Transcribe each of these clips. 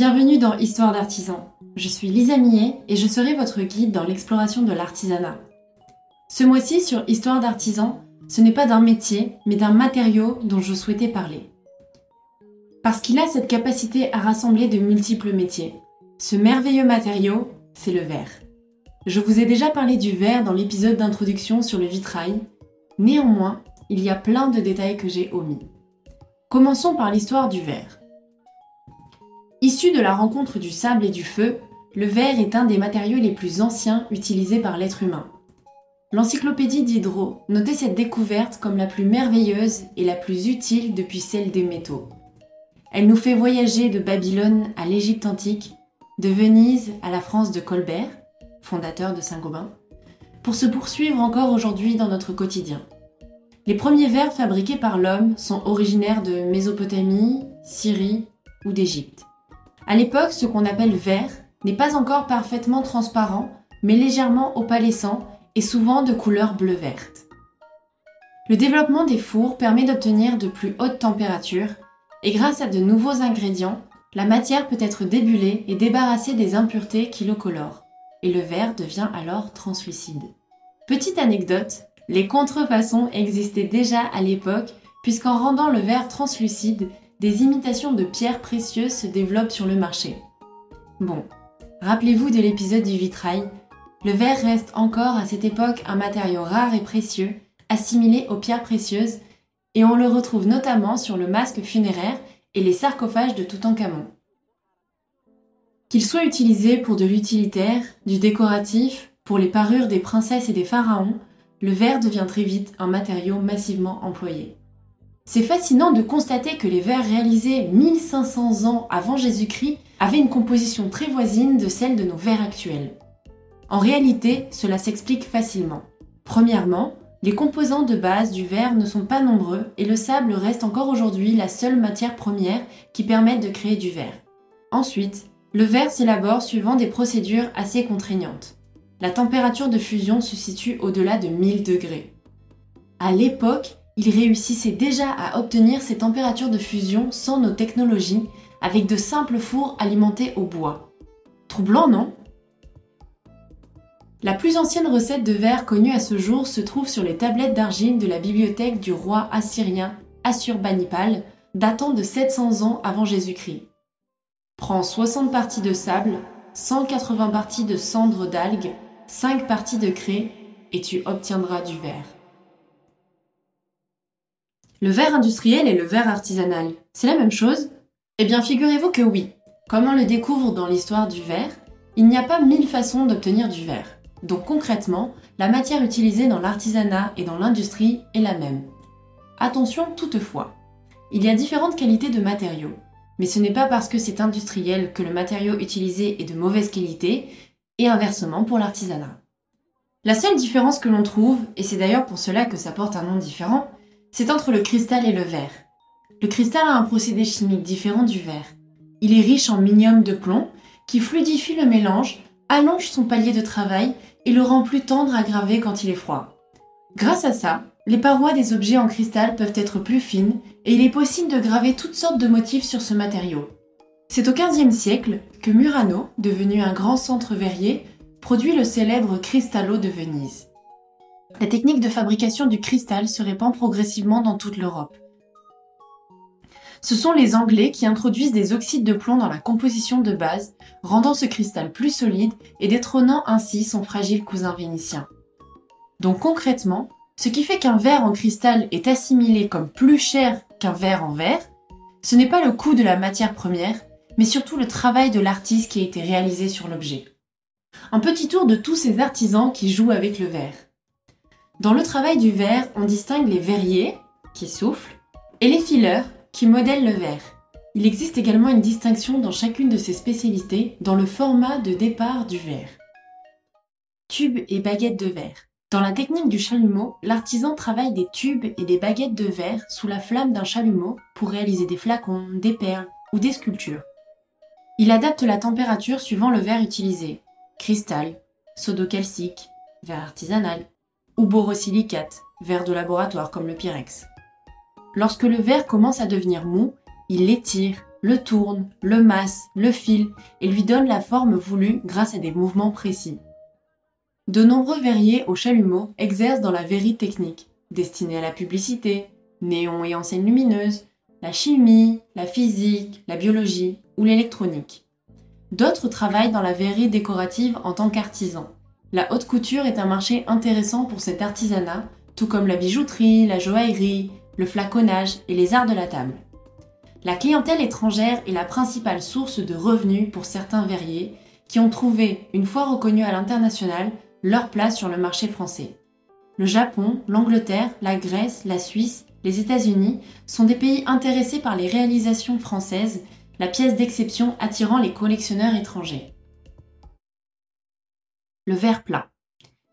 Bienvenue dans Histoire d'artisan. Je suis Lisa Millet et je serai votre guide dans l'exploration de l'artisanat. Ce mois-ci sur Histoire d'artisan, ce n'est pas d'un métier, mais d'un matériau dont je souhaitais parler. Parce qu'il a cette capacité à rassembler de multiples métiers. Ce merveilleux matériau, c'est le verre. Je vous ai déjà parlé du verre dans l'épisode d'introduction sur le vitrail. Néanmoins, il y a plein de détails que j'ai omis. Commençons par l'histoire du verre. Issu de la rencontre du sable et du feu, le verre est un des matériaux les plus anciens utilisés par l'être humain. L'encyclopédie Diderot notait cette découverte comme la plus merveilleuse et la plus utile depuis celle des métaux. Elle nous fait voyager de Babylone à l'Égypte antique, de Venise à la France de Colbert, fondateur de Saint-Gobain, pour se poursuivre encore aujourd'hui dans notre quotidien. Les premiers verres fabriqués par l'homme sont originaires de Mésopotamie, Syrie ou d'Égypte. À l'époque, ce qu'on appelle verre n'est pas encore parfaitement transparent, mais légèrement opalescent et souvent de couleur bleu-verte. Le développement des fours permet d'obtenir de plus hautes températures et grâce à de nouveaux ingrédients, la matière peut être débulée et débarrassée des impuretés qui le colorent, et le verre devient alors translucide. Petite anecdote, les contrefaçons existaient déjà à l'époque, puisqu'en rendant le verre translucide, des imitations de pierres précieuses se développent sur le marché. Bon, rappelez-vous de l'épisode du vitrail, le verre reste encore à cette époque un matériau rare et précieux, assimilé aux pierres précieuses, et on le retrouve notamment sur le masque funéraire et les sarcophages de Toutankhamon. Qu'il soit utilisé pour de l'utilitaire, du décoratif, pour les parures des princesses et des pharaons, le verre devient très vite un matériau massivement employé. C'est fascinant de constater que les verres réalisés 1500 ans avant Jésus-Christ avaient une composition très voisine de celle de nos verres actuels. En réalité, cela s'explique facilement. Premièrement, les composants de base du verre ne sont pas nombreux et le sable reste encore aujourd'hui la seule matière première qui permette de créer du verre. Ensuite, le verre s'élabore suivant des procédures assez contraignantes. La température de fusion se situe au-delà de 1000 degrés. À l'époque, il réussissait déjà à obtenir ces températures de fusion sans nos technologies, avec de simples fours alimentés au bois. Troublant, non? La plus ancienne recette de verre connue à ce jour se trouve sur les tablettes d'argile de la bibliothèque du roi assyrien Assurbanipal, datant de 700 ans avant Jésus-Christ. Prends 60 parties de sable, 180 parties de cendres d'algues, 5 parties de craie et tu obtiendras du verre. Le verre industriel et le verre artisanal, c'est la même chose? Eh bien, figurez-vous que oui. Comme on le découvre dans l'histoire du verre, il n'y a pas mille façons d'obtenir du verre. Donc concrètement, la matière utilisée dans l'artisanat et dans l'industrie est la même. Attention toutefois, il y a différentes qualités de matériaux. Mais ce n'est pas parce que c'est industriel que le matériau utilisé est de mauvaise qualité, et inversement pour l'artisanat. La seule différence que l'on trouve, et c'est d'ailleurs pour cela que ça porte un nom différent, c'est entre le cristal et le verre. Le cristal a un procédé chimique différent du verre. Il est riche en minium de plomb qui fluidifie le mélange, allonge son palier de travail et le rend plus tendre à graver quand il est froid. Grâce à ça, les parois des objets en cristal peuvent être plus fines et il est possible de graver toutes sortes de motifs sur ce matériau. C'est au XVe siècle que Murano, devenu un grand centre verrier, produit le célèbre Cristallo de Venise. La technique de fabrication du cristal se répand progressivement dans toute l'Europe. Ce sont les Anglais qui introduisent des oxydes de plomb dans la composition de base, rendant ce cristal plus solide et détrônant ainsi son fragile cousin vénitien. Donc concrètement, ce qui fait qu'un verre en cristal est assimilé comme plus cher qu'un verre en verre, ce n'est pas le coût de la matière première, mais surtout le travail de l'artiste qui a été réalisé sur l'objet. Un petit tour de tous ces artisans qui jouent avec le verre. Dans le travail du verre, on distingue les verriers, qui soufflent, et les fileurs, qui modèlent le verre. Il existe également une distinction dans chacune de ces spécialités dans le format de départ du verre. Tubes et baguettes de verre. Dans la technique du chalumeau, l'artisan travaille des tubes et des baguettes de verre sous la flamme d'un chalumeau pour réaliser des flacons, des perles ou des sculptures. Il adapte la température suivant le verre utilisé. Cristal, sodo-calcique, verre artisanal, ou borosilicate, verre de laboratoire comme le Pyrex. Lorsque le verre commence à devenir mou, il l'étire le tourne, le masse, le file et lui donne la forme voulue grâce à des mouvements précis. De nombreux verriers au chalumeau exercent dans la verrie technique, destinée à la publicité, néon et enseignes lumineuses, la chimie, la physique, la biologie ou l'électronique. D'autres travaillent dans la verrerie décorative en tant qu'artisans. La haute couture est un marché intéressant pour cet artisanat, tout comme la bijouterie, la joaillerie, le flaconnage et les arts de la table. La clientèle étrangère est la principale source de revenus pour certains verriers qui ont trouvé, une fois reconnus à l'international, leur place sur le marché français. Le Japon, l'Angleterre, la Grèce, la Suisse, les États-Unis sont des pays intéressés par les réalisations françaises la pièce d'exception attirant les collectionneurs étrangers. Le verre plat.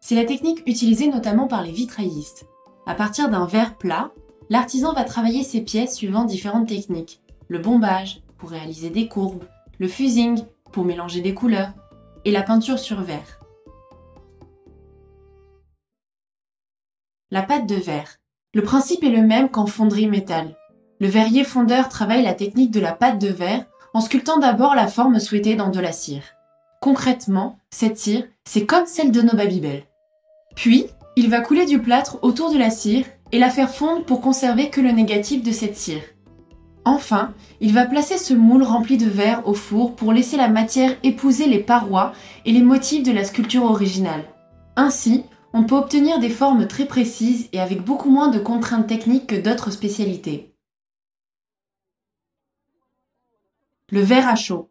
C'est la technique utilisée notamment par les vitraillistes. À partir d'un verre plat, l'artisan va travailler ses pièces suivant différentes techniques. Le bombage, pour réaliser des courbes, le fusing, pour mélanger des couleurs, et la peinture sur verre. La pâte de verre. Le principe est le même qu'en fonderie métal. Le verrier fondeur travaille la technique de la pâte de verre en sculptant d'abord la forme souhaitée dans de la cire. Concrètement, cette cire, c'est comme celle de nos Babybel. Puis, il va couler du plâtre autour de la cire et la faire fondre pour conserver que le négatif de cette cire. Enfin, il va placer ce moule rempli de verre au four pour laisser la matière épouser les parois et les motifs de la sculpture originale. Ainsi, on peut obtenir des formes très précises et avec beaucoup moins de contraintes techniques que d'autres spécialités. Le verre à chaud.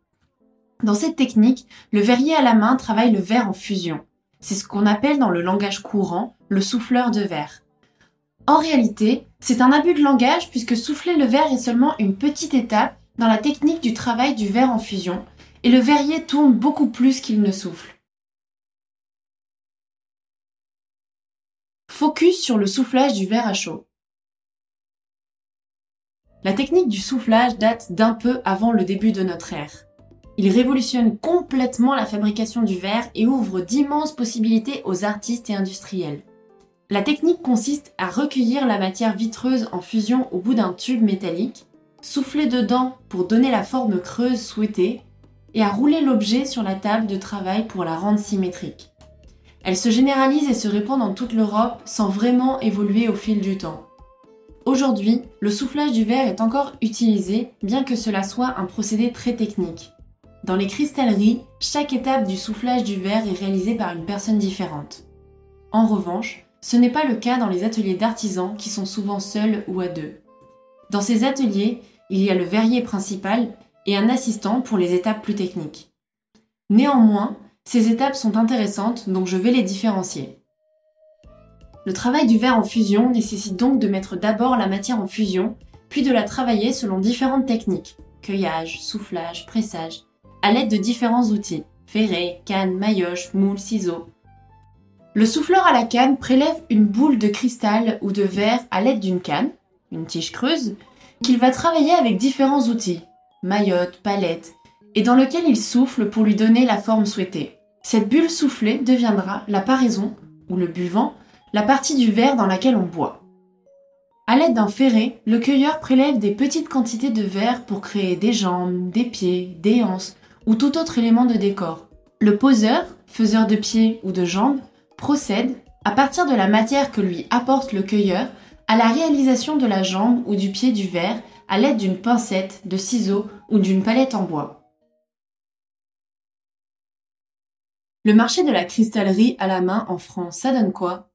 Dans cette technique, le verrier à la main travaille le verre en fusion. C'est ce qu'on appelle dans le langage courant le souffleur de verre. En réalité, c'est un abus de langage puisque souffler le verre est seulement une petite étape dans la technique du travail du verre en fusion, et le verrier tourne beaucoup plus qu'il ne souffle. Focus sur le soufflage du verre à chaud. La technique du soufflage date d'un peu avant le début de notre ère. Il révolutionne complètement la fabrication du verre et ouvre d'immenses possibilités aux artistes et industriels. La technique consiste à recueillir la matière vitreuse en fusion au bout d'un tube métallique, souffler dedans pour donner la forme creuse souhaitée et à rouler l'objet sur la table de travail pour la rendre symétrique. Elle se généralise et se répand dans toute l'Europe sans vraiment évoluer au fil du temps. Aujourd'hui, le soufflage du verre est encore utilisé, bien que cela soit un procédé très technique. Dans les cristalleries, chaque étape du soufflage du verre est réalisée par une personne différente. En revanche, ce n'est pas le cas dans les ateliers d'artisans qui sont souvent seuls ou à deux. Dans ces ateliers, il y a le verrier principal et un assistant pour les étapes plus techniques. Néanmoins, ces étapes sont intéressantes donc je vais les différencier. Le travail du verre en fusion nécessite donc de mettre d'abord la matière en fusion, puis de la travailler selon différentes techniques, cueillage, soufflage, pressage, à l'aide de différents outils, ferré, canne, maillotche, moule, ciseaux. Le souffleur à la canne prélève une boule de cristal ou de verre à l'aide d'une canne, une tige creuse, qu'il va travailler avec différents outils, maillotte, palette, et dans lequel il souffle pour lui donner la forme souhaitée. Cette bulle soufflée deviendra la paraison, ou le buvant, la partie du verre dans laquelle on boit. À l'aide d'un ferret, le cueilleur prélève des petites quantités de verre pour créer des jambes, des pieds, des hanches ou tout autre élément de décor. Le poseur, faiseur de pieds ou de jambes, procède, à partir de la matière que lui apporte le cueilleur, à la réalisation de la jambe ou du pied du verre à l'aide d'une pincette, de ciseaux ou d'une palette en bois. Le marché de la cristallerie à la main en France, ça donne quoi?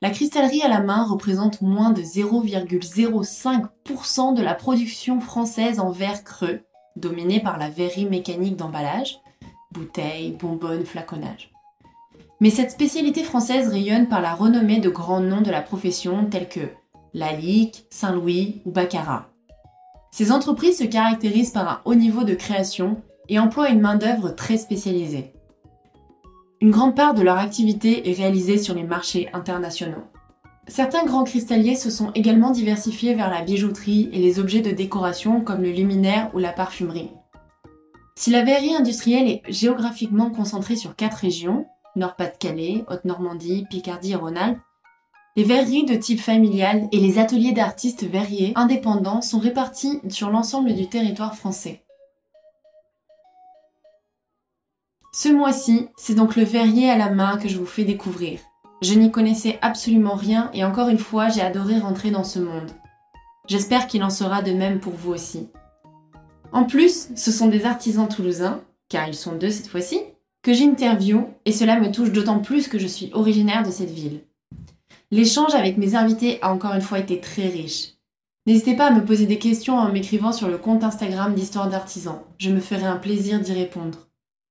La cristallerie à la main représente moins de 0,05% de la production française en verre creux, dominée par la verrerie mécanique d'emballage, bouteilles, bonbonnes, flaconnage. Mais cette spécialité française rayonne par la renommée de grands noms de la profession tels que Lalique, Saint-Louis ou Baccarat. Ces entreprises se caractérisent par un haut niveau de création et emploient une main-d'œuvre très spécialisée. Une grande part de leur activité est réalisée sur les marchés internationaux. Certains grands cristalliers se sont également diversifiés vers la bijouterie et les objets de décoration comme le luminaire ou la parfumerie. Si la verrerie industrielle est géographiquement concentrée sur quatre régions, Nord-Pas-de-Calais, Haute-Normandie, Picardie et Rhône-Alpes, Les verreries de type familial et les ateliers d'artistes verriers indépendants sont répartis sur l'ensemble du territoire français. Ce mois-ci, c'est donc le verrier à la main que je vous fais découvrir. Je n'y connaissais absolument rien et encore une fois, j'ai adoré rentrer dans ce monde. J'espère qu'il en sera de même pour vous aussi. En plus, ce sont des artisans toulousains, car ils sont deux cette fois-ci, que j'interviewe et cela me touche d'autant plus que je suis originaire de cette ville. L'échange avec mes invités a encore une fois été très riche. N'hésitez pas à me poser des questions en m'écrivant sur le compte Instagram d'Histoire d'artisans. Je me ferai un plaisir d'y répondre.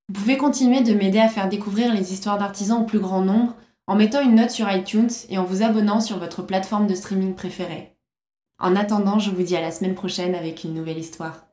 Vous pouvez continuer de m'aider à faire découvrir les histoires d'artisans au plus grand nombre en mettant une note sur iTunes et en vous abonnant sur votre plateforme de streaming préférée. En attendant, je vous dis à la semaine prochaine avec une nouvelle histoire.